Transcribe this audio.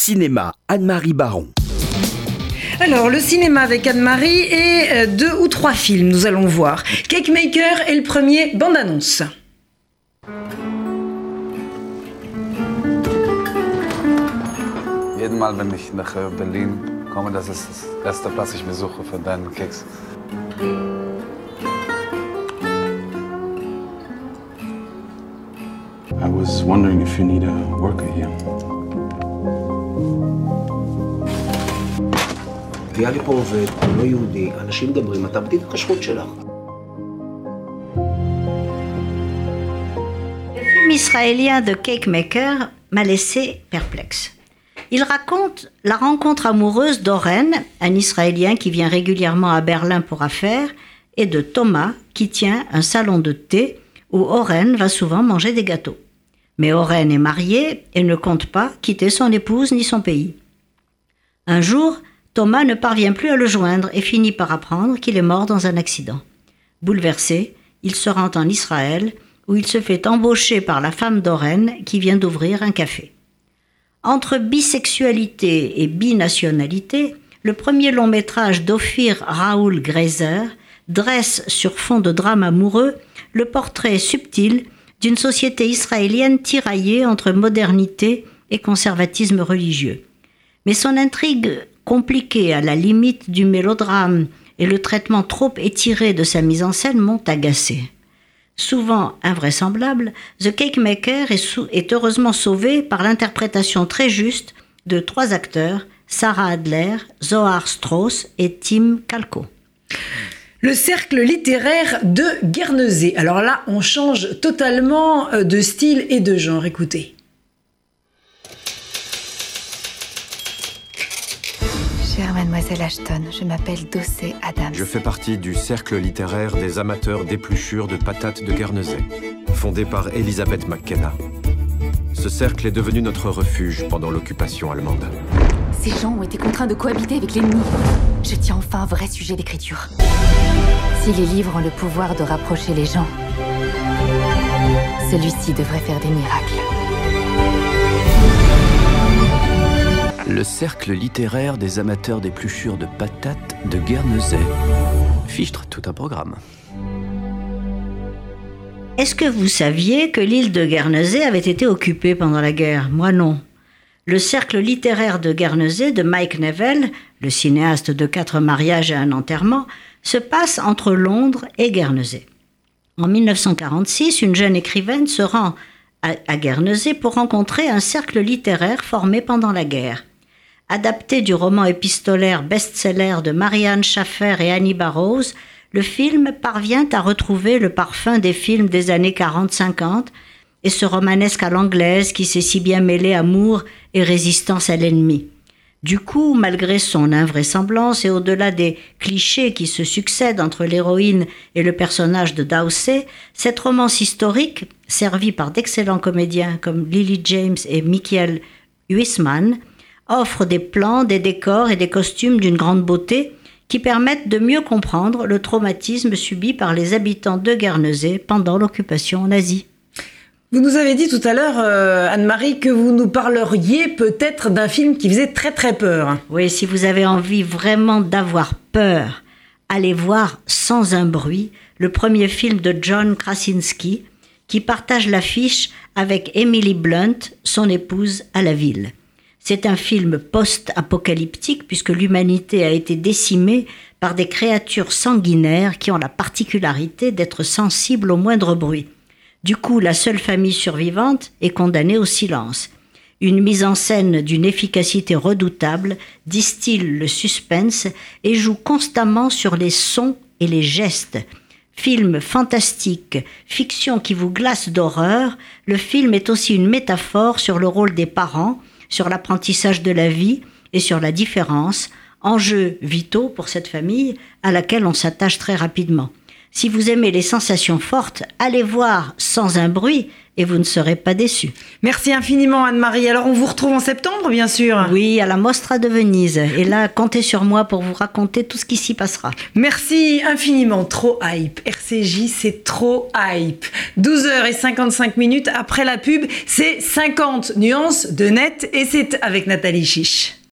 Cinéma, Anne-Marie Baron. Alors, le cinéma avec Anne-Marie et euh, deux ou trois films, nous allons voir. Cake Maker est le premier bande-annonce. Jeden Mal, wenn ich nach Berlin komme, das ist das erste Platz, ich besuche für deinen Keks. I was wondering if you need a worker here. היה לי פה עובד, הוא לא יהודי, אנשים מדברים, אתה בדין הכשרות שלך. Le film israélien de Cake Maker m'a laissé perplexe. Il raconte la rencontre amoureuse d'Oren, un Israélien qui vient régulièrement à Berlin pour affaires, et de Thomas, qui tient un salon de thé où Oren va souvent manger des gâteaux. Mais Oren est marié et ne compte pas quitter son épouse ni son pays. Un jour, Thomas ne parvient plus à le joindre et finit par apprendre qu'il est mort dans un accident. Bouleversé, il se rend en Israël où il se fait embaucher par la femme d'Oren qui vient d'ouvrir un café. Entre bisexualité et binationalité, le premier long métrage d'Ophir Raoul Greiser dresse sur fond de drame amoureux le portrait subtil d'une société israélienne tiraillée entre modernité et conservatisme religieux. Mais son intrigue compliquée à la limite du mélodrame et le traitement trop étiré de sa mise en scène m'ont agacé. Souvent invraisemblable, The Cake Maker est, est heureusement sauvé par l'interprétation très juste de trois acteurs, Sarah Adler, Zohar Strauss et Tim Kalko. Le cercle littéraire de Guernesey. Alors là, on change totalement euh, de style et de genre. Écoutez. Chère mademoiselle Ashton, je m'appelle Dossé Adams. Je fais partie du cercle littéraire des amateurs d'épluchures de patates de Guernesey, fondé par Elisabeth McKenna. Ce cercle est devenu notre refuge pendant l'occupation allemande. Ces gens ont été contraints de cohabiter avec l'ennemi. Je tiens enfin un vrai sujet d'écriture. Si les livres ont le pouvoir de rapprocher les gens, celui-ci devrait faire des miracles. Le cercle littéraire des amateurs d'épluchures de patates de Guernesey. Fichtre tout un programme. Est-ce que vous saviez que l'île de Guernesey avait été occupée pendant la guerre? Moi non. Le cercle littéraire de Guernesey de Mike Neville, le cinéaste de quatre mariages et un enterrement, se passe entre Londres et Guernesey. En 1946, une jeune écrivaine se rend à, Guernesey pour rencontrer un cercle littéraire formé pendant la guerre. Adapté du roman épistolaire best-seller de Marianne Schaffer et Annie Barrows, le film parvient à retrouver le parfum des films des années 40-50 et ce romanesque à l'anglaise qui sait si bien mêler amour et résistance à l'ennemi. Du coup, malgré son invraisemblance et au-delà des clichés qui se succèdent entre l'héroïne et le personnage de Dowsey, cette romance historique, servie par d'excellents comédiens comme Lily James et Michael Huisman, offre des plans, des décors et des costumes d'une grande beauté qui permettent de mieux comprendre le traumatisme subi par les habitants de Guernesey pendant l'occupation nazie. Vous nous avez dit tout à l'heure, euh, Anne-Marie, que vous nous parleriez peut-être d'un film qui faisait très très peur. Oui, si vous avez envie vraiment d'avoir peur, allez voir Sans un bruit, le premier film de John Krasinski, qui partage l'affiche avec Emily Blunt, son épouse, à la ville. C'est un film post-apocalyptique puisque l'humanité a été décimée par des créatures sanguinaires qui ont la particularité d'être sensibles au moindre bruit. Du coup, la seule famille survivante est condamnée au silence. Une mise en scène d'une efficacité redoutable distille le suspense et joue constamment sur les sons et les gestes. Film fantastique, fiction qui vous glace d'horreur, le film est aussi une métaphore sur le rôle des parents, sur l'apprentissage de la vie et sur la différence, enjeux vitaux pour cette famille à laquelle on s'attache très rapidement. Si vous aimez les sensations fortes, allez voir sans un bruit et vous ne serez pas déçus. Merci infiniment Anne-Marie. Alors on vous retrouve en septembre bien sûr. Oui, à la Mostra de Venise. Et là, comptez sur moi pour vous raconter tout ce qui s'y passera. Merci infiniment. Trop hype. RCJ, c'est trop hype. 12h55 minutes après la pub, c'est 50 nuances de net et c'est avec Nathalie Chiche.